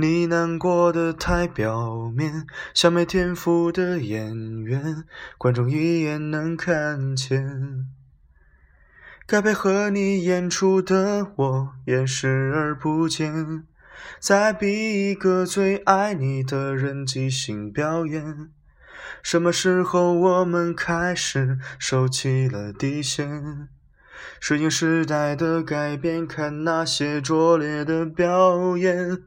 你难过的太表面，像没天赋的演员，观众一眼能看见。该配合你演出的我也视而不见，再逼一个最爱你的人即兴表演。什么时候我们开始收起了底线？适应时代的改变，看那些拙劣的表演。